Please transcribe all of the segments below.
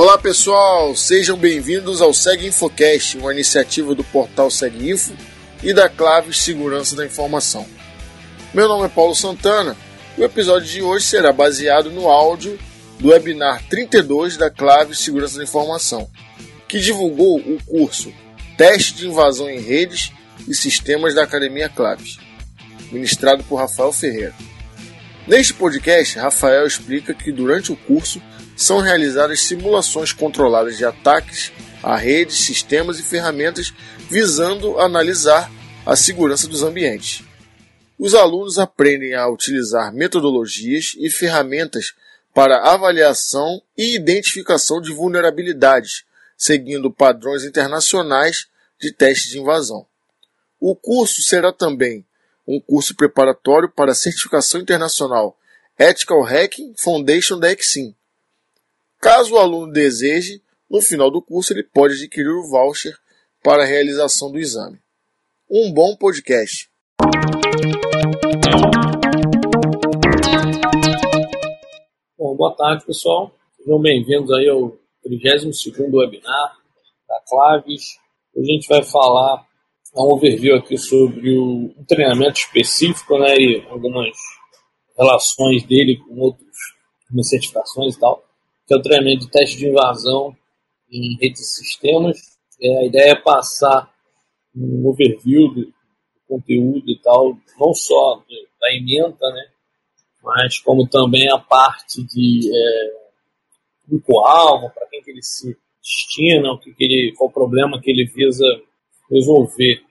Olá pessoal, sejam bem-vindos ao Seg Infocast, uma iniciativa do portal Seg Info e da Claves Segurança da Informação. Meu nome é Paulo Santana e o episódio de hoje será baseado no áudio do webinar 32 da Claves Segurança da Informação, que divulgou o curso Teste de Invasão em Redes e Sistemas da Academia Claves, ministrado por Rafael Ferreira. Neste podcast, Rafael explica que durante o curso são realizadas simulações controladas de ataques a redes, sistemas e ferramentas visando analisar a segurança dos ambientes. Os alunos aprendem a utilizar metodologias e ferramentas para avaliação e identificação de vulnerabilidades, seguindo padrões internacionais de teste de invasão. O curso será também um curso preparatório para a certificação internacional Ethical Hacking Foundation da Exim. Caso o aluno deseje, no final do curso ele pode adquirir o voucher para a realização do exame. Um bom podcast. Bom, boa tarde, pessoal. Sejam bem-vindos aí ao 32º webinar da Claves. Hoje a gente vai falar um overview aqui sobre o, treinamento específico, né, e algumas relações dele com outros, certificações e tal, que é o treinamento de teste de invasão em redes de sistemas. É, a ideia é passar um overview do, do conteúdo e tal, não só da emenda, né, mas como também a parte de é, público-alvo, para quem que ele se destina, o que, que ele, qual o problema que ele visa resolver.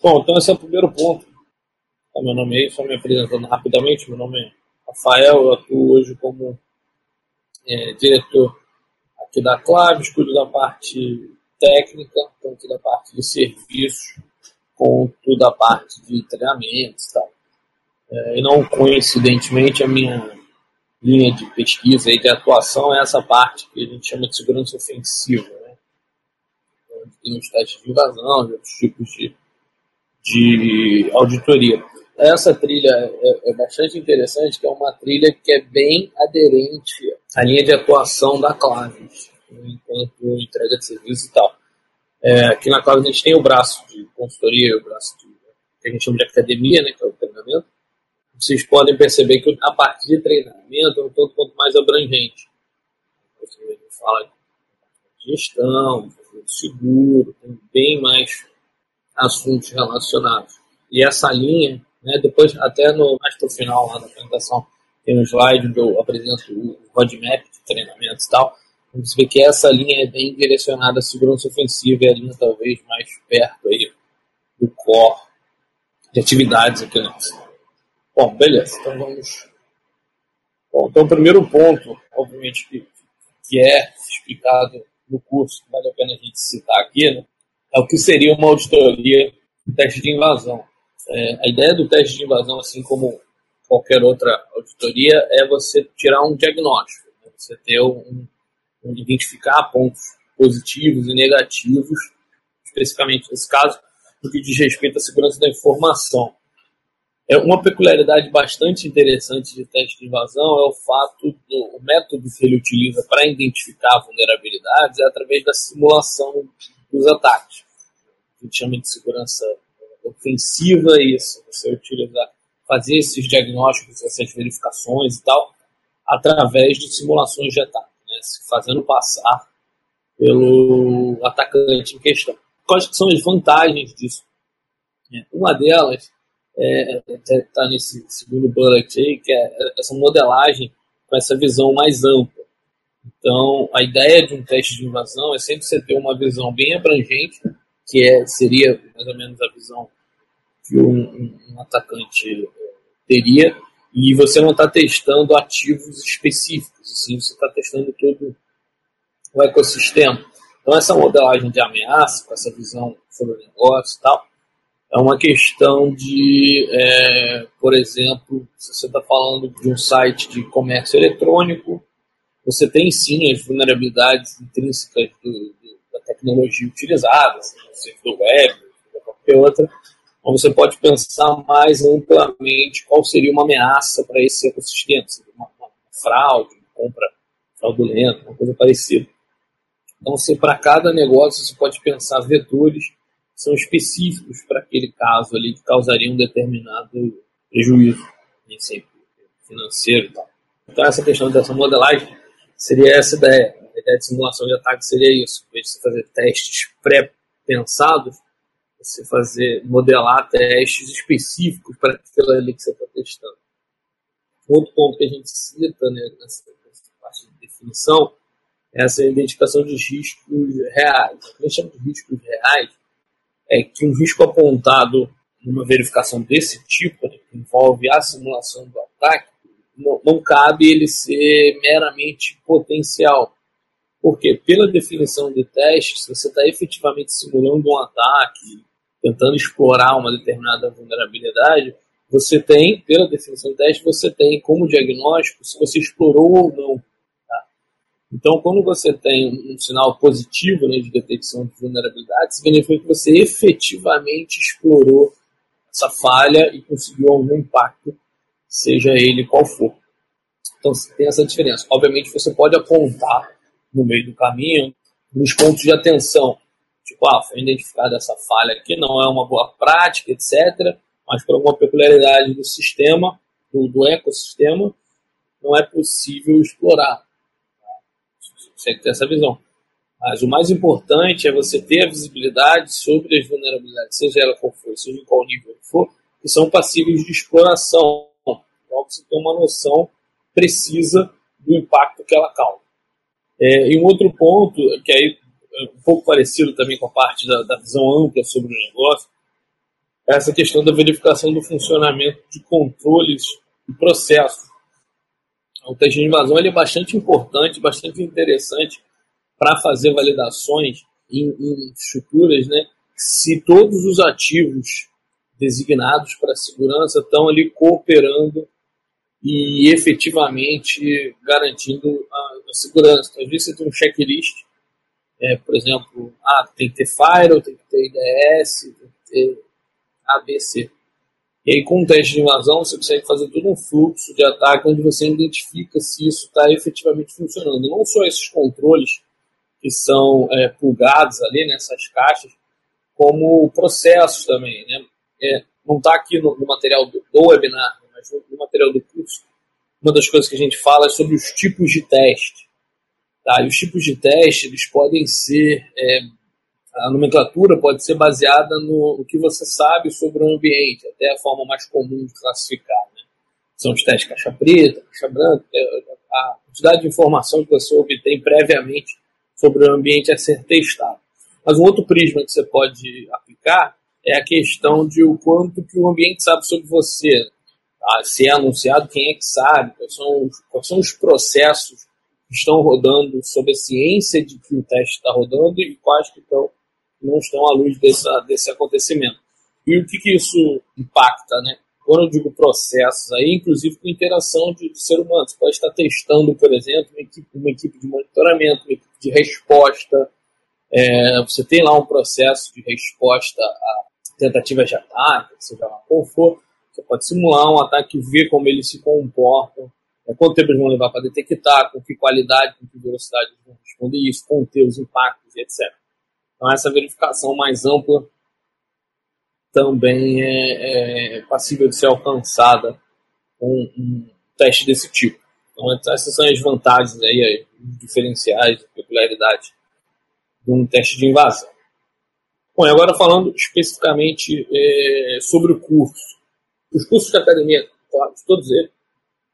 Bom, então esse é o primeiro ponto. Meu nome é, só me apresentando rapidamente, meu nome é Rafael, eu atuo hoje como é, diretor aqui da Claves, cuido da parte técnica, tanto da parte de serviços, quanto da parte de treinamentos e tal. É, e não coincidentemente, a minha linha de pesquisa e de atuação é essa parte que a gente chama de segurança ofensiva, né? onde tem os testes de invasão e outros tipos de, de auditoria. Essa trilha é, é, bastante interessante, que é uma trilha que é bem aderente à linha de atuação da Claves, enquanto entrega de serviço e tal. É, aqui na Claves a gente tem o braço de consultoria, o braço de, que a gente chama de academia, né, que é o treinamento, vocês podem perceber que a partir de treinamento é um tanto quanto mais abrangente. Você fala de gestão, de seguro, tem bem mais assuntos relacionados. E essa linha, né, depois até no, mais para o final lá da apresentação, tem um slide onde eu apresento o roadmap de treinamento e tal. Você vê que essa linha é bem direcionada à segurança ofensiva e a linha talvez mais perto aí do core de atividades aqui nossa. Bom, beleza. Então vamos. Bom, então o primeiro ponto, obviamente, que, que é explicado no curso, que vale a pena a gente citar aqui, né, é o que seria uma auditoria de teste de invasão. É, a ideia do teste de invasão, assim como qualquer outra auditoria, é você tirar um diagnóstico, né, você ter um, um, identificar pontos positivos e negativos, especificamente nesse caso, no que diz respeito à segurança da informação. É uma peculiaridade bastante interessante de teste de invasão é o fato do o método que ele utiliza para identificar vulnerabilidades é através da simulação dos ataques. A gente chama de segurança ofensiva isso, você utilizar, fazer esses diagnósticos, essas verificações e tal, através de simulações de ataque, né, fazendo passar pelo atacante em questão. Quais são as vantagens disso? É, uma delas está é, tá nesse segundo bullet aí, que é essa modelagem com essa visão mais ampla. Então, a ideia de um teste de invasão é sempre você ter uma visão bem abrangente, que é, seria mais ou menos a visão que um, um, atacante teria, e você não está testando ativos específicos, assim, você está testando todo o ecossistema. Então, essa modelagem de ameaça, com essa visão sobre o negócio e tal, é uma questão de, é, por exemplo, se você está falando de um site de comércio eletrônico, você tem sim as vulnerabilidades intrínsecas do, do, da tecnologia utilizada, seja do web, ou qualquer outra, mas você pode pensar mais amplamente qual seria uma ameaça para esse ecossistema, uma, uma fraude, uma compra fraudulento, uma coisa parecida. Então, para cada negócio, você pode pensar vetores que são específicos para aquele caso ali que causaria um determinado prejuízo, nem sempre financeiro e tal. Então, essa questão dessa modelagem seria essa ideia. A ideia de simulação de ataque seria isso. Em vez de você fazer testes pré-pensados, você fazer, modelar testes específicos para aquilo ali que você está testando. Outro ponto que a gente cita né, nessa, nessa parte de definição é essa identificação de riscos reais. O que a gente chama de riscos reais é que um risco apontado numa verificação desse tipo, né, que envolve a simulação do ataque, não, não cabe ele ser meramente potencial. Porque, pela definição de teste, se você está efetivamente simulando um ataque, tentando explorar uma determinada vulnerabilidade, você tem, pela definição de teste, você tem como diagnóstico se você explorou ou não. Tá? Então, quando você tem um sinal positivo né, de detecção de vulnerabilidade, significa que você efetivamente explorou essa falha e conseguiu algum impacto seja ele qual for. Então tem essa diferença. Obviamente você pode apontar no meio do caminho nos pontos de atenção. Tipo, ah, foi identificada essa falha aqui, não é uma boa prática, etc. Mas por alguma peculiaridade do sistema, do, do ecossistema, não é possível explorar. Você tem que ter essa visão. Mas o mais importante é você ter a visibilidade sobre as vulnerabilidades, seja ela qual for, seja em qual nível for, que são passíveis de exploração para você ter uma noção precisa do impacto que ela causa. É, e um outro ponto, que aí um pouco parecido também com a parte da, da visão ampla sobre o negócio, essa questão da verificação do funcionamento de controles e processos. O teste de invasão ele é bastante importante, bastante interessante para fazer validações em, em estruturas, né, se todos os ativos designados para segurança estão ali cooperando e efetivamente garantindo a, a segurança. Então, às vezes você tem um checklist, é, por exemplo, ah, tem que ter firewall, tem que ter IDS, tem que ter ABC. E aí, com o teste de invasão, você consegue fazer todo um fluxo de ataque onde você identifica se isso está efetivamente funcionando. Não só esses controles que são é, plugados ali nessas caixas, como processos também. Né? É, não está aqui no, no material do, do webinar, mas no, no material do curso, uma das coisas que a gente fala é sobre os tipos de teste. Tá? E os tipos de teste eles podem ser, é, a nomenclatura pode ser baseada no, no, que você sabe sobre o ambiente, até a forma mais comum de classificar. Né? São os testes caixa preta, caixa branca, é, a quantidade de informação que você obtém previamente sobre o ambiente a ser testado. Mas um outro prisma que você pode aplicar é a questão de o quanto que o ambiente sabe sobre você. Tá? Se é anunciado, quem é que sabe? Quais são, os, quais são os processos estão rodando sob a ciência de que o teste está rodando e quais que estão, não estão à luz dessa, desse acontecimento. E o que, que isso impacta, né? Quando eu digo processos, aí, inclusive com interação de, de ser humano. Você pode estar testando, por exemplo, uma equipe, uma equipe de monitoramento, uma equipe de resposta. É, você tem lá um processo de resposta a tentativas de ataque, seja lá qual for. Você pode simular um ataque, ver como eles se comportam, é, quanto tempo eles vão levar para detectar, com que qualidade, com que velocidade eles vão responder isso, conter os impactos etc. Então, essa verificação mais ampla também é, é passível de ser alcançada com um teste desse tipo. Então, essas são as vantagens, aí, diferenciais, a peculiaridade de um teste de invasão. Bom, e agora falando especificamente é, sobre o curso. Os cursos de academia, todos eles,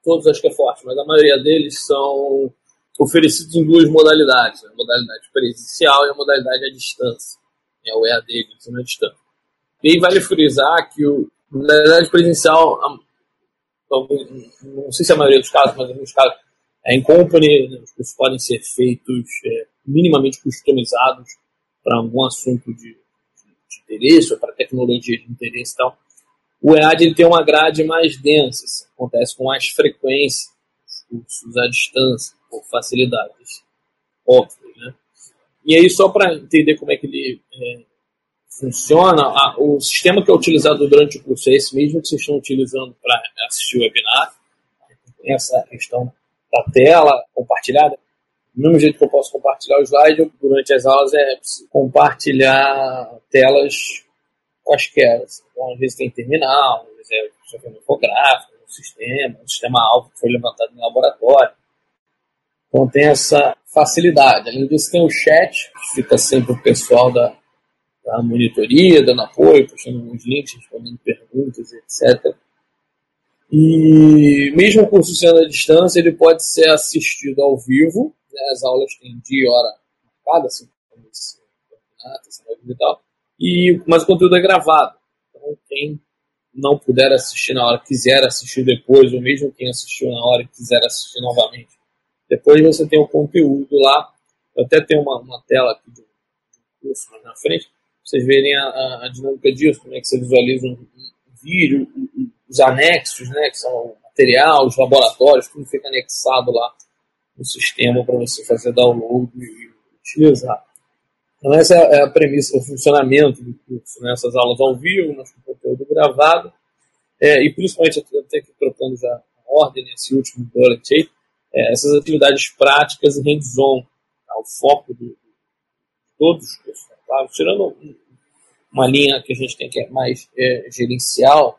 todos acho que é forte, mas a maioria deles são oferecidos em duas modalidades, a modalidade presencial e a modalidade à distância, é o EAD, ensino à distância. E vale frisar que o, a modalidade presencial, não sei se a maioria dos casos, mas em alguns casos, é em company, né, os cursos podem ser feitos é, minimamente customizados para algum assunto de, de, de interesse ou para tecnologia de interesse e tal. O EAD ele tem uma grade mais densa, assim, acontece com mais frequência, os cursos à distância, por facilidades óbvias. Né? E aí, só para entender como é que ele é, funciona, a, o sistema que é utilizado durante o curso é esse mesmo que vocês estão utilizando para assistir o webinar, essa questão da tela compartilhada. Do mesmo jeito que eu posso compartilhar o slide, durante as aulas é compartilhar telas quaisquer. Então, às vezes tem terminal, às vezes é um infográfico, um sistema, um sistema alvo que foi levantado no laboratório. Então tem essa facilidade. Além disso, tem o chat, que fica sempre o pessoal da, da monitoria, dando apoio, puxando alguns links, respondendo perguntas, etc. E mesmo o curso sendo à distância, ele pode ser assistido ao vivo. Né? As aulas têm dia e hora marcada, assim como esse campeonato, e tal. E, mas o conteúdo é gravado. Então, quem não puder assistir na hora, quiser assistir depois, ou mesmo quem assistiu na hora e quiser assistir novamente, depois você tem o conteúdo lá. Eu até tenho uma, uma tela aqui do, curso na frente, pra vocês verem a, a, a, dinâmica disso, como é que você visualiza um, um vídeo, um, os anexos, né, que são o material, os laboratórios, tudo fica anexado lá no sistema para você fazer download e utilizar. Então essa é a premissa, o funcionamento do curso, né? essas aulas ao vivo, nós com conteúdo gravado, é, e principalmente até que trocando já a ordem nesse último bullet aí, é, essas atividades práticas e hands-on, tá? o foco de, de todos os cursos, tá? tirando uma linha que a gente tem que é mais é, gerencial,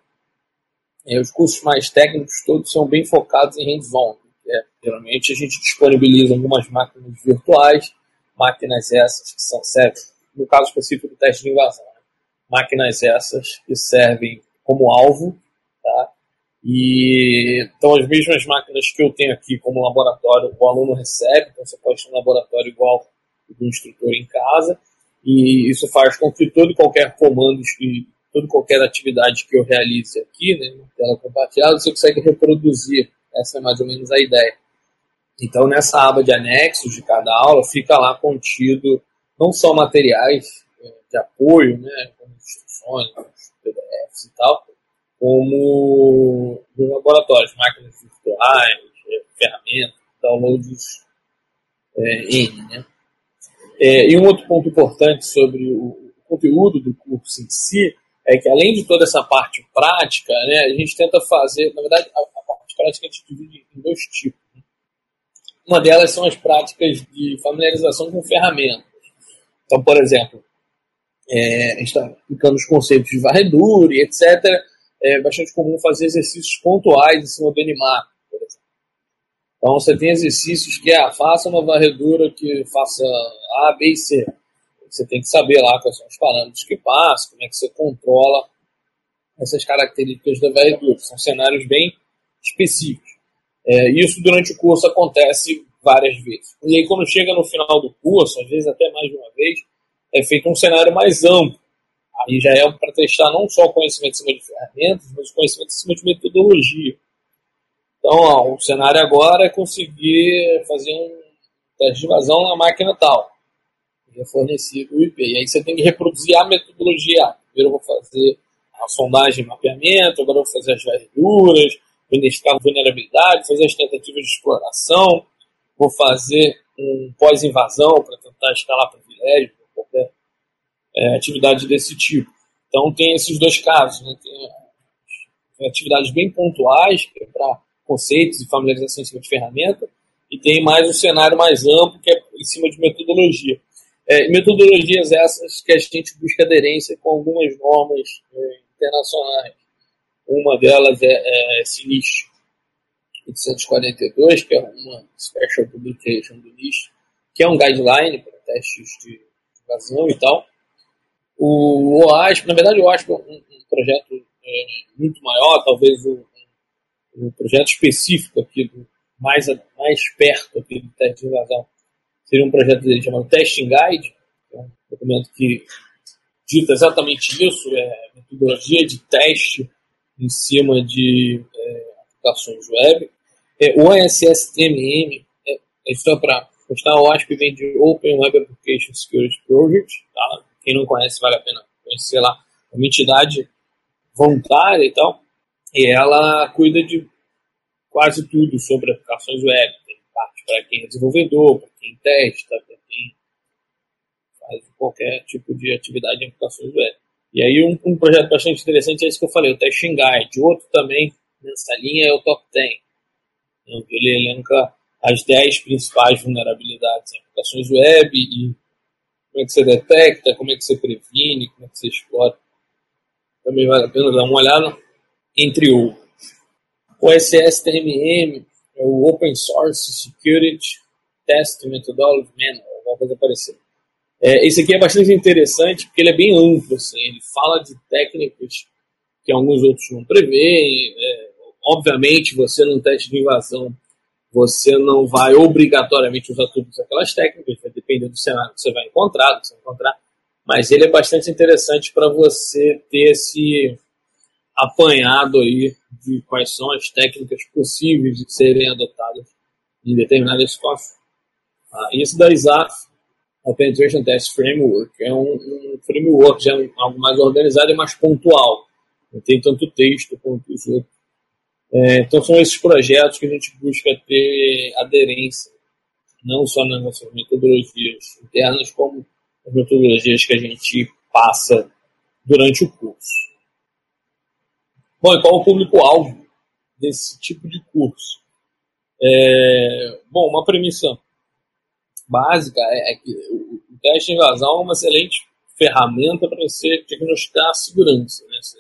é, os cursos mais técnicos todos são bem focados em hands-on. É, geralmente a gente disponibiliza algumas máquinas virtuais, máquinas essas que são servem, no caso específico do teste de invasão, né? máquinas essas que servem como alvo, tá? E então as mesmas máquinas que eu tenho aqui como laboratório, o aluno recebe, então você pode ter um laboratório igual do instrutor em casa, e isso faz com que todo e qualquer comando e toda qualquer atividade que eu realize aqui, né, tela compartilhada, você consegue reproduzir. Essa é mais ou menos a ideia. Então, nessa aba de anexos de cada aula, fica lá contido não só materiais é, de apoio, né, como instruções, PDFs e tal, como dos laboratórios, máquinas virtuais, é, ferramentas, downloads é, N. Né? É, e um outro ponto importante sobre o conteúdo do curso em si é que, além de toda essa parte prática, né, a gente tenta fazer, na verdade, a, a parte prática a gente divide em dois tipos. Uma delas são as práticas de familiarização com ferramentas. Então, por exemplo, é, a gente está aplicando os conceitos de varredura e etc é bastante comum fazer exercícios pontuais em cima do Nmap, por exemplo. Então você tem exercícios que ah, faça uma varredura que faça A, B e C. Você tem que saber lá quais são os parâmetros que passa, como é que você controla essas características da varredura. São cenários bem específicos. É, isso durante o curso acontece várias vezes. E aí quando chega no final do curso, às vezes até mais de uma vez, é feito um cenário mais amplo Aí já é para testar não só o conhecimento em cima de ferramentas, mas o conhecimento em cima de metodologia. Então, ó, o cenário agora é conseguir fazer um teste de invasão na máquina tal. E é fornecido o IP. E aí você tem que reproduzir a metodologia. Primeiro eu vou fazer a sondagem e mapeamento, agora eu vou fazer as varreduras, identificar vulnerabilidade, fazer as tentativas de exploração, vou fazer um pós-invasão para tentar escalar privilégios, qualquer é, atividade desse tipo. Então tem esses dois casos, né? tem atividades bem pontuais é para conceitos e familiarização em cima de ferramenta, e tem mais um cenário mais amplo que é em cima de metodologia. É, metodologias essas que a gente busca aderência com algumas normas é, internacionais. Uma delas é, é SINIST 842, que é uma Special Publication do NIST, que é um guideline para testes de invasão e tal. O OASP, na verdade, o OASP é um, um projeto é, muito maior, talvez um, um, projeto específico aqui, do, mais, mais perto aqui do teste de invasão. Seria um projeto chamado Testing Guide, que é um documento que dita exatamente isso, é metodologia de teste em cima de é, aplicações web. É, o OSSTMM, é, isso é para constar, o OASP vem de Open Web Application Security Project, tá? Quem não conhece, vale a pena conhecer lá. É uma entidade voluntária e tal. E ela cuida de quase tudo sobre aplicações web. Tem parte para quem é desenvolvedor, para quem testa, para quem faz qualquer tipo de atividade em aplicações web. E aí um, um, projeto bastante interessante é esse que eu falei, o Testing Guide. Outro também nessa linha é o Top 10, onde ele elenca as 10 principais vulnerabilidades em aplicações web e como é que você detecta, como é que você previne, como é que você explora. Também vale a pena dar uma olhada, entre. O SSTMM é o Open Source Security Test Methodology Manual, alguma coisa parecida. É, esse aqui é bastante interessante porque ele é bem amplo, assim, ele fala de técnicas que alguns outros não preveem. É, obviamente, você num teste de invasão, você não vai obrigatoriamente usar todas aquelas técnicas, vai depender do cenário que você vai encontrar, que você vai encontrar. Mas ele é bastante interessante para você ter esse apanhado aí de quais são as técnicas possíveis de serem adotadas em determinadas situações. Ah, isso da ISAF, a Penetration Test Framework, é um, um framework já é algo mais organizado e mais pontual. Não tem tanto texto quanto os outros. É, então são esses projetos que a gente busca ter aderência, não só nas nossas metodologias internas, como as metodologias que a gente passa durante o curso. Bom, e qual o público-alvo desse tipo de curso? É, bom, uma premissa básica é, é que o, teste de invasão é uma excelente ferramenta para você diagnosticar a segurança. Né? Você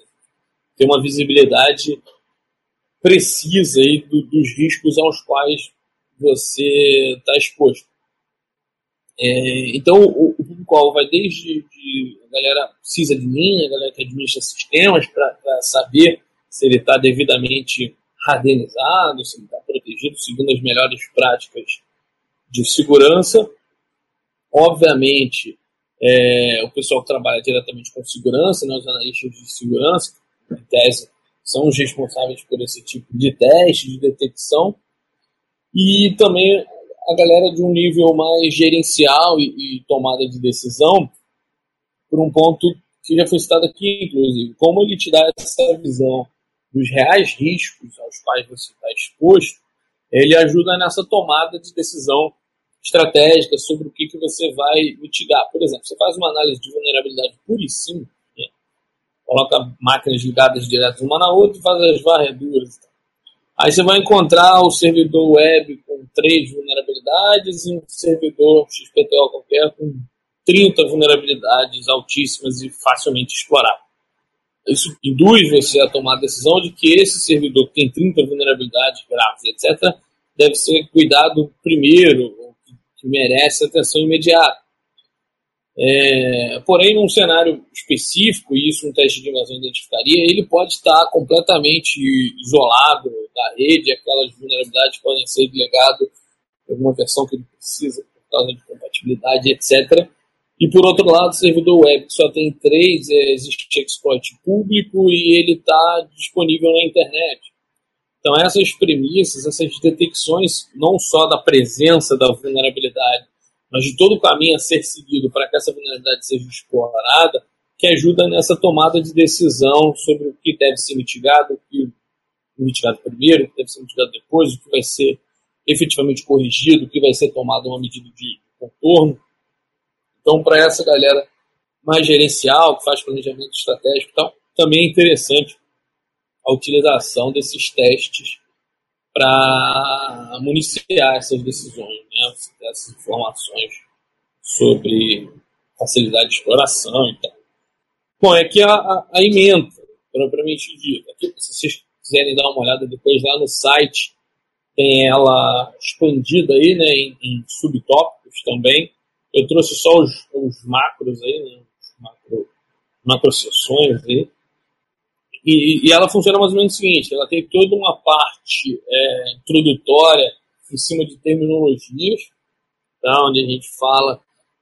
ter uma visibilidade precisa aí do, dos riscos aos quais você está exposto. É, então, o, o público-alvo vai desde de, a galera precisa de mim, a galera que administra sistemas, para saber se ele está devidamente radenizado, se ele está protegido, seguindo as melhores práticas de segurança. Obviamente, é, o pessoal que trabalha diretamente com segurança, né, os analistas de segurança, em tese, são os responsáveis por esse tipo de teste, de detecção. E também a galera de um nível mais gerencial e, e tomada de decisão, por um ponto que já foi citado aqui, inclusive, como ele te dá essa visão dos reais riscos aos quais você está exposto, ele ajuda nessa tomada de decisão estratégica sobre o que, que você vai mitigar. Por exemplo, você faz uma análise de vulnerabilidade pura e simples, né? coloca máquinas ligadas direto uma na outra e faz as varreduras. Aí você vai encontrar o servidor web com três vulnerabilidades e um servidor XPTO qualquer com 30 vulnerabilidades altíssimas e facilmente exploráveis. Isso induz você a tomar a decisão de que esse servidor que tem 30 vulnerabilidades graves, etc., deve ser cuidado primeiro, que merece atenção imediata. É, porém, num cenário específico, e isso um teste de invasão identificaria, ele pode estar completamente isolado da rede, aquelas vulnerabilidades podem ser delegadas alguma versão que ele precisa por causa de compatibilidade, etc. E por outro lado, o servidor web que só tem três, é, existe exploit público e ele está disponível na internet. Então essas premissas, essas detecções, não só da presença da vulnerabilidade, mas de todo o caminho a ser seguido para que essa vulnerabilidade seja explorada, que ajuda nessa tomada de decisão sobre o que deve ser mitigado, o que mitigado primeiro, o que deve ser mitigado depois, o que vai ser efetivamente corrigido, o que vai ser tomado uma medida de contorno. Então, para essa galera mais gerencial, que faz planejamento estratégico e tal, também é interessante a utilização desses testes para municiar essas decisões, né? essas informações sobre facilidade de exploração e tal. Bom, é que a, a, a emenda, propriamente dita, se vocês quiserem dar uma olhada depois lá no site, tem ela expandida aí, né, em, em subtópicos também. Eu trouxe só os, os macros aí, né, os macro, macro sessões aí. E, e, ela funciona mais ou menos o seguinte: ela tem toda uma parte é, introdutória em cima de terminologias, tá, onde a gente fala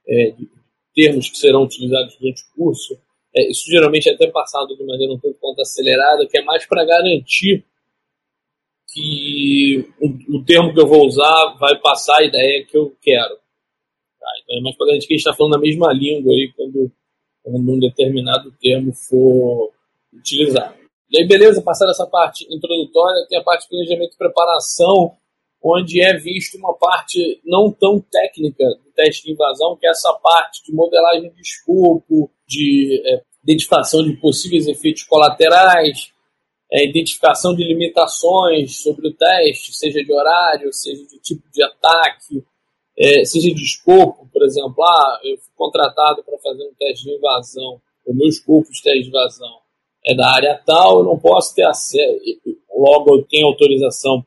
é, de termos que serão utilizados durante o curso. É, isso geralmente é até passado de maneira um pouco quanto acelerada, que é mais para garantir que o, o, termo que eu vou usar vai passar a ideia que eu quero. Tá? Então é mais para garantir que a gente está falando a mesma língua aí quando, quando um determinado termo for utilizado. E aí, beleza, passar essa parte introdutória, tem a parte de planejamento e preparação, onde é visto uma parte não tão técnica do teste de invasão, que é essa parte de modelagem de escopo, de é, identificação de possíveis efeitos colaterais, é, identificação de limitações sobre o teste, seja de horário, seja de tipo de ataque, é, seja de escopo, por exemplo, ah, eu fui contratado para fazer um teste de invasão, o meu escopo de teste de invasão é da área tal, eu não posso ter acesso, logo eu tenho autorização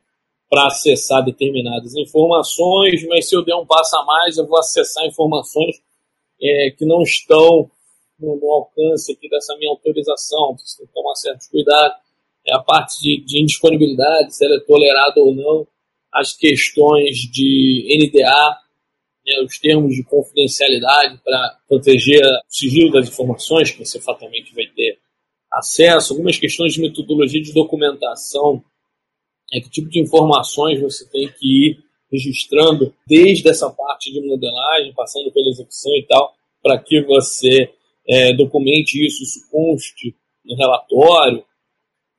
para acessar determinadas informações, mas se eu der um passo a mais, eu vou acessar informações é, que não estão no, no, alcance aqui dessa minha autorização, você tem que tomar certos cuidados. É a parte de, de indisponibilidade, se ela é tolerada ou não, as questões de NDA, né, os termos de confidencialidade para proteger o sigilo das informações que você fatalmente vai ter acesso, algumas questões de metodologia de documentação, é que tipo de informações você tem que ir registrando desde essa parte de modelagem, passando pela execução e tal, para que você é, documente isso, isso conste no relatório,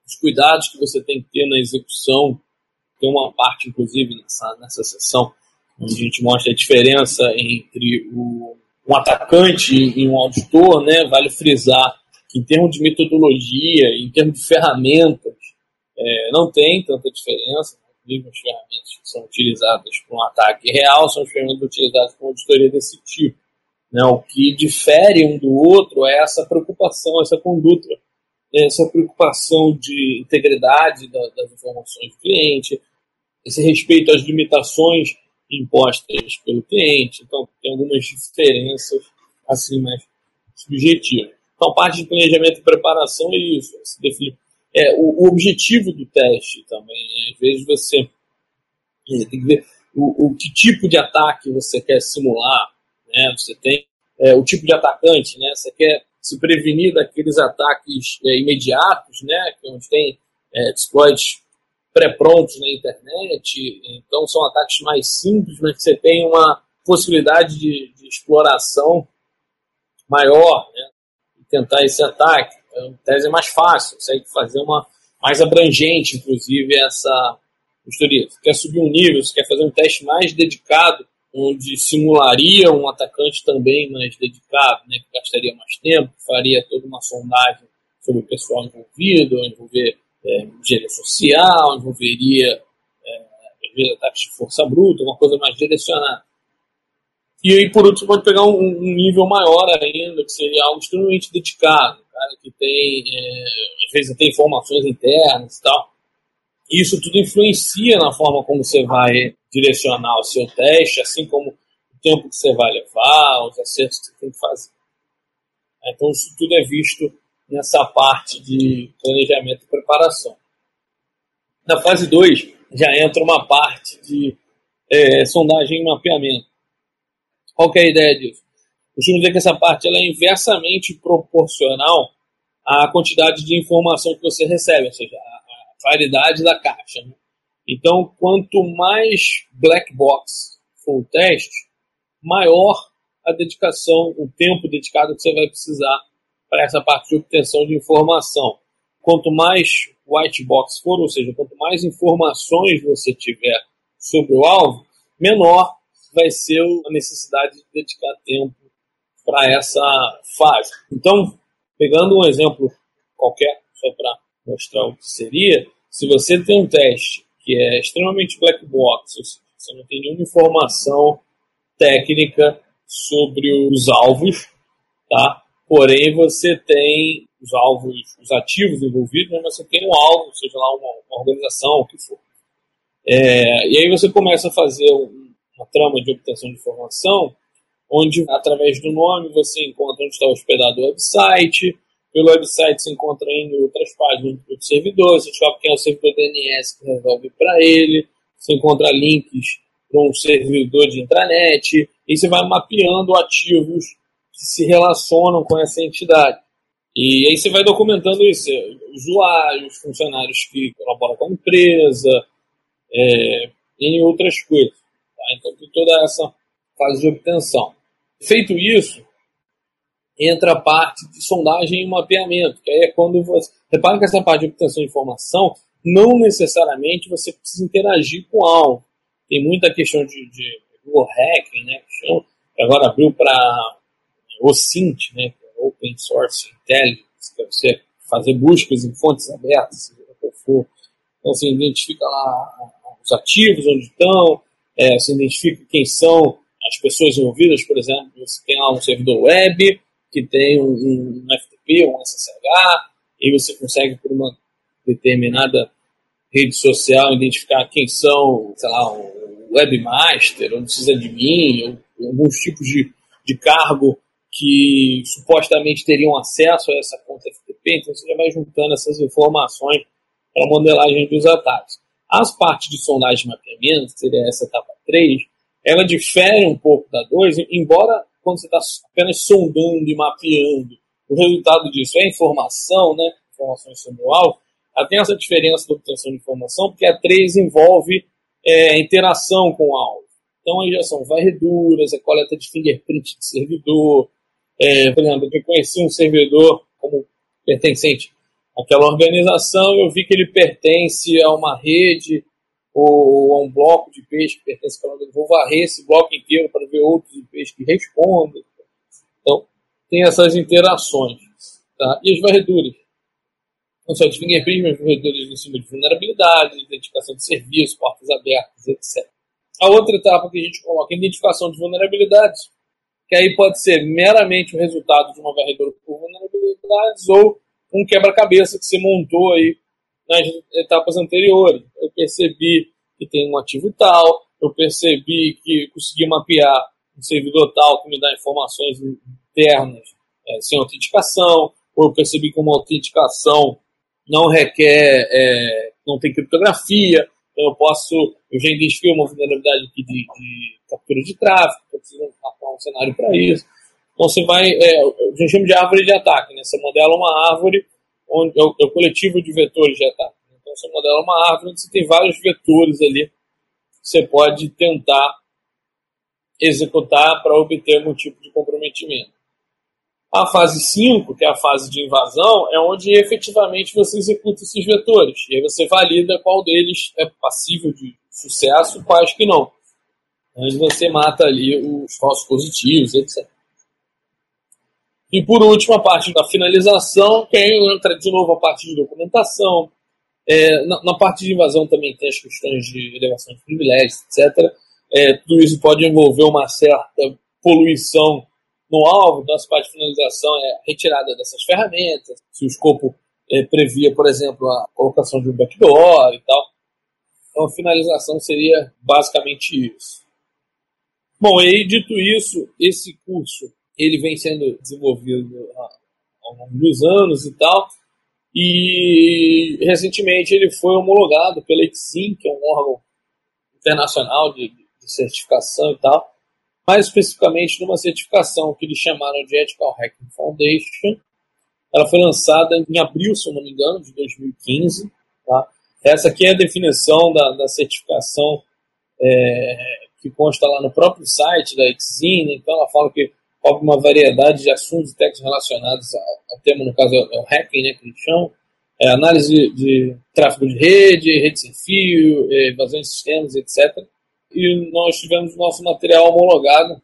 os cuidados que você tem que ter na execução. Tem uma parte, inclusive, nessa, nessa sessão, onde a gente mostra a diferença entre o, um atacante e um auditor, né? Vale frisar em termos de metodologia, em termos de ferramentas, é, não tem tanta diferença. Inclusive, as ferramentas que são utilizadas para um ataque real são as ferramentas utilizadas para uma auditoria desse tipo. Né? O que difere um do outro é essa preocupação, essa conduta, essa preocupação de integridade das informações do cliente, esse respeito às limitações impostas pelo cliente. Então, tem algumas diferenças assim mais subjetivas. Então, parte de planejamento e preparação é isso, é se definir. É, o, o, objetivo do teste também. Né? Às vezes você é, tem que ver o, o, que tipo de ataque você quer simular. Né? Você tem é, o tipo de atacante, né? Você quer se prevenir daqueles ataques é, imediatos, né? Que onde tem é, exploits pré-prontos na internet. Então são ataques mais simples, mas que você tem uma possibilidade de, de exploração maior, né? Tentar esse ataque. A tese é mais fácil, consegue fazer uma mais abrangente, inclusive, essa história. Você quer subir um nível, você quer fazer um teste mais dedicado, onde simularia um atacante também mais dedicado, né? Que gastaria mais tempo, faria toda uma sondagem sobre o pessoal envolvido, envolver é, engenharia social, envolveria é, ataques de força bruta, uma coisa mais direcionada. E aí, por último, pode pegar um, um, nível maior ainda, que seria algo extremamente dedicado, cara que tem, é, às vezes tem informações internas e tal. Isso tudo influencia na forma como você vai direcionar o seu teste, assim como o tempo que você vai levar, os acertos que você tem que fazer. Então, isso tudo é visto nessa parte de planejamento e preparação. Na fase 2, já entra uma parte de é, sondagem e mapeamento. Qual é a ideia disso? Costumo dizer que essa parte ela é inversamente proporcional à quantidade de informação que você recebe, ou seja, a claridade da caixa. Né? Então, quanto mais black box for o teste, maior a dedicação, o tempo dedicado que você vai precisar para essa parte de obtenção de informação. Quanto mais white box for, ou seja, quanto mais informações você tiver sobre o alvo, menor vai ser a necessidade de dedicar tempo para essa fase. Então, pegando um exemplo qualquer, só para mostrar o que seria, se você tem um teste que é extremamente black box, ou seja, você não tem nenhuma informação técnica sobre os alvos, tá? Porém, você tem os alvos, os ativos envolvidos, mas você tem um alvo, seja lá uma, uma organização, o que for. É, e aí você começa a fazer uma trama de obtenção de informação, onde, através do nome, você encontra onde está hospedado o website, pelo website você encontra em outras páginas do servidor, você descobre quem é o servidor DNS que resolve para ele, você encontra links para um servidor de intranet, e você vai mapeando ativos que se relacionam com essa entidade. E aí você vai documentando isso, usuários, funcionários que colaboram com a empresa, é, em outras coisas. Tá? Então tem toda essa fase de obtenção. Feito isso, entra a parte de sondagem e mapeamento, que aí é quando você. Repara que essa parte de obtenção de informação, não necessariamente você precisa interagir com algo. Tem muita questão de, de Google Hacking, né? Que agora abriu para OSINT, né, é Open Source Intelligence, que é você fazer buscas em fontes abertas, for. Então, assim, identifica lá os ativos, onde estão, é, você identifica quem são as pessoas envolvidas, por exemplo, você tem lá um servidor web, que tem um, um FTP, um SSH, e você consegue, por uma determinada rede social, identificar quem são, sei lá, um webmaster, ou precisa de mim, ou alguns tipos de, de cargo que supostamente teriam acesso a essa conta FTP, então você já vai juntando essas informações para a modelagem dos ataques. As partes de sondagem de mapeamento, que seria essa etapa 3, ela difere um pouco da 2, embora quando você está apenas sondando e mapeando, o resultado disso é informação, né? informações sobre o alvo, ela tem essa diferença da obtenção de informação, porque a 3 envolve é, interação com o alvo. Então aí já são varreduras, a coleta de fingerprint de servidor, é, por exemplo, eu conheci um servidor como pertencente àquela organização, eu vi que ele pertence a uma rede ou a um bloco de IPs que pertence àquela organização. Vou varrer esse bloco inteiro para ver outros IPs que respondem. Então, tem essas interações. Tá? E as varreduras? Não só de fingerprint, mas varreduras em cima de vulnerabilidade, identificação de serviços, portas abertas, etc. A outra etapa que a gente coloca é identificação de vulnerabilidades que aí pode ser meramente o resultado de uma varredura por vulnerabilidades ou um quebra-cabeça que você montou aí nas etapas anteriores. Eu percebi que tem um ativo tal, eu percebi que consegui mapear um servidor tal que me dá informações internas é, sem autenticação, ou eu percebi que uma autenticação não requer, é, não tem criptografia, então eu posso, eu já identifiquei uma vulnerabilidade aqui de, de captura de tráfego, eu preciso marcar um cenário para isso. Então você vai, é, a gente chama de árvore de ataque, né? Você modela uma árvore onde é o, é o coletivo de vetores de ataque. Então você modela uma árvore onde você tem vários vetores ali que você pode tentar executar para obter algum tipo de comprometimento. A fase 5, que é a fase de invasão, é onde efetivamente você executa esses vetores. E aí você valida qual deles é passível de sucesso, quais que não. Onde você mata ali os falsos positivos, etc. E por último, a parte da finalização, que aí entra de novo a parte de documentação. É, na, na, parte de invasão também tem as questões de elevação de privilégios, etc. É, tudo isso pode envolver uma certa poluição no alvo, nossa parte de finalização é retirada dessas ferramentas. Se o escopo é, previa, por exemplo, a colocação de um backdoor e tal. Então, a finalização seria basicamente isso. Bom, e dito isso, esse curso ele vem sendo desenvolvido ao longo anos e tal, e recentemente ele foi homologado pela ICSIM, que é um órgão internacional de, de certificação e tal, mais especificamente numa certificação que eles chamaram de Ethical Hacking Foundation. Ela foi lançada em abril, se não me engano, de 2015. Tá? Essa aqui é a definição da, da certificação é, que consta lá no próprio site da Exine. Então, ela fala que cobre uma variedade de assuntos e técnicos relacionados ao, tema, no caso, é o hacking, né, que eles chamam. É, análise de, de, tráfego de rede, rede sem fio, é, evasão de sistemas, etc e nós tivemos nosso material homologado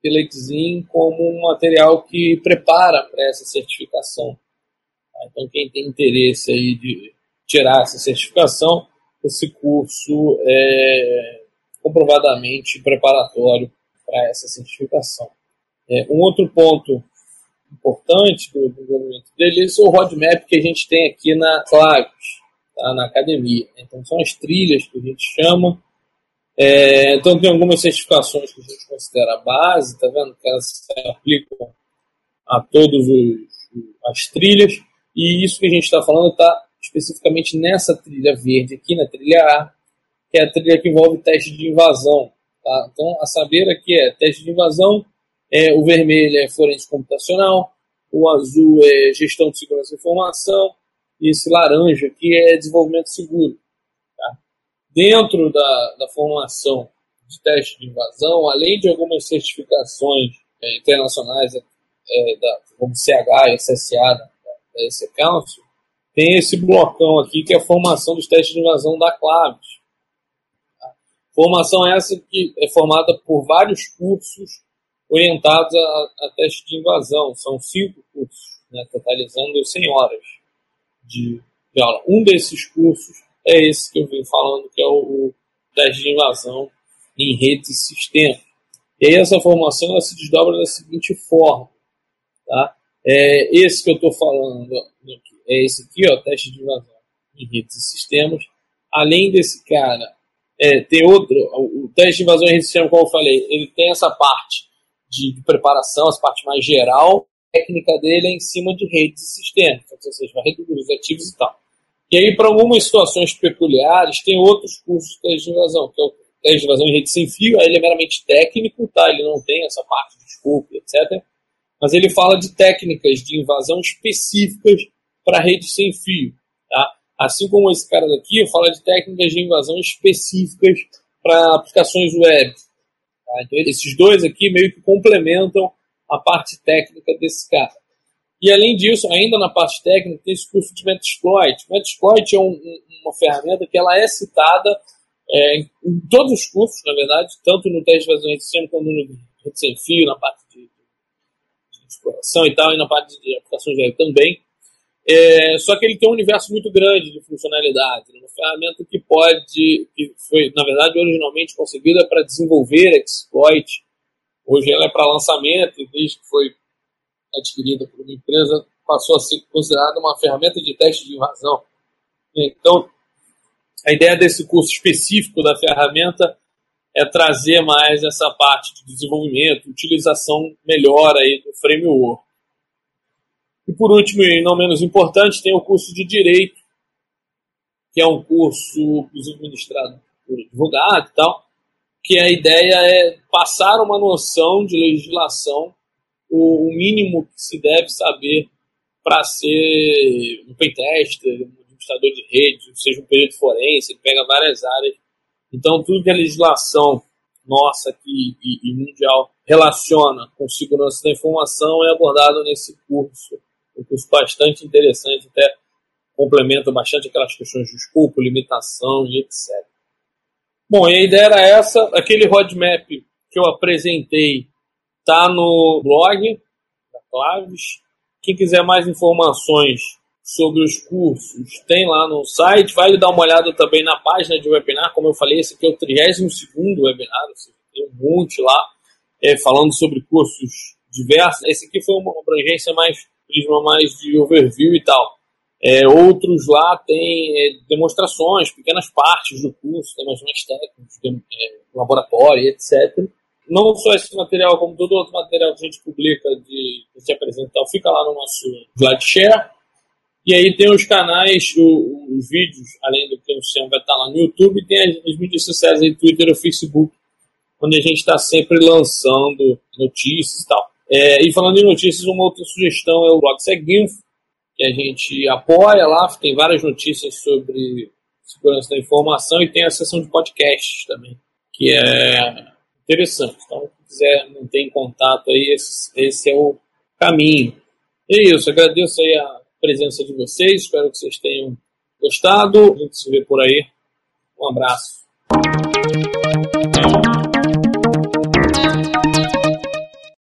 pela Exim como um material que prepara para essa certificação. Tá? Então, quem tem interesse aí de tirar essa certificação, esse curso é comprovadamente preparatório para essa certificação. É, um outro ponto importante do desenvolvimento dele é o roadmap que a gente tem aqui na Claves, tá? na academia. Então, são as trilhas que a gente chama é, então tem algumas certificações que a gente considera base, tá vendo? Que elas se aplicam a todas as trilhas, e isso que a gente está falando está especificamente nessa trilha verde aqui, na trilha A, que é a trilha que envolve teste de invasão. Tá? Então, a saber aqui é teste de invasão, é, o vermelho é forense computacional, o azul é gestão de segurança da informação, e esse laranja aqui é desenvolvimento seguro dentro da, da formação de teste de invasão, além de algumas certificações é, internacionais, é, da, como CH e SSA da, da Council, tem esse blocão aqui que é a formação dos testes de invasão da Claves. Tá? Formação essa que é formada por vários cursos orientados a, a teste de invasão. São cinco cursos, né, totalizando 100 horas de, de aula. Um desses cursos é esse que eu vim falando, que é o, o teste de invasão em redes e sistemas. E aí essa formação ela se desdobra da seguinte forma. Tá? É, esse que eu estou falando é esse aqui, ó, teste de invasão em redes e sistemas. Além desse cara, é, tem outro, o teste de invasão em redes e sistemas, como eu falei, ele tem essa parte de, de preparação, essa parte mais geral, a técnica dele é em cima de redes e sistemas, ou seja, vai reduzir os ativos e tal. E aí, para algumas situações peculiares, tem outros cursos de teste de invasão, que é o teste de invasão em rede sem fio, aí ele é meramente técnico, tá? ele não tem essa parte de scope, etc. Mas ele fala de técnicas de invasão específicas para rede sem fio. Tá? Assim como esse cara daqui fala de técnicas de invasão específicas para aplicações web. Esses dois aqui meio que complementam a parte técnica desse cara. E além disso, ainda na parte técnica, tem esse curso de Metasploit. Metasploit é um, um, uma ferramenta que ela é citada é, em, todos os cursos, na verdade, tanto no teste de de sistema como no sem fio, na parte de, de, exploração e tal, e na parte de aplicações web também. É, só que ele tem um universo muito grande de funcionalidade, uma ferramenta que pode, que foi, na verdade, originalmente concebida para desenvolver exploit. Hoje ela é para lançamento, desde que foi adquirida por uma empresa passou a ser considerada uma ferramenta de teste de invasão. Então, a ideia desse curso específico da ferramenta é trazer mais essa parte de desenvolvimento, utilização melhor aí do framework. E por último, e não menos importante, tem o curso de Direito, que é um curso, inclusive, ministrado por advogado e tal, que a ideia é passar uma noção de legislação o, mínimo que se deve saber para ser um pentester, um administrador de rede, seja um período forense, ele pega várias áreas. Então, tudo que a legislação nossa aqui e, e, mundial relaciona com segurança da informação é abordado nesse curso. Um curso bastante interessante, até complementa bastante aquelas questões de escopo, limitação e etc. Bom, e a ideia era essa, aquele roadmap que eu apresentei Está no blog da Claves. Quem quiser mais informações sobre os cursos, tem lá no site. Vai dar uma olhada também na página de webinar. Como eu falei, esse aqui é o 32 webinar, tem um monte lá é, falando sobre cursos diversos. Esse aqui foi uma abrangência mais prisma mais de overview e tal. É, outros lá têm é, demonstrações, pequenas partes do curso, temas mais técnicos, é, laboratório, etc não só esse material, como todo outro material que a gente publica de, de se apresentar, fica lá no nosso SlideShare. E aí tem os canais, o, os vídeos, além do que o Sam vai estar lá no YouTube, tem as, as mídias sociais aí, Twitter e Facebook, onde a gente está sempre lançando notícias e tal. É, e falando em notícias, uma outra sugestão é o blog Seguinfo, que a gente apoia lá, tem várias notícias sobre segurança da informação e tem a seção de podcasts também, que é interessante. Então, se quiser manter em contato aí, esse, esse é o caminho. E é isso, agradeço aí a presença de vocês, espero que vocês tenham gostado. A gente se vê por aí. Um abraço.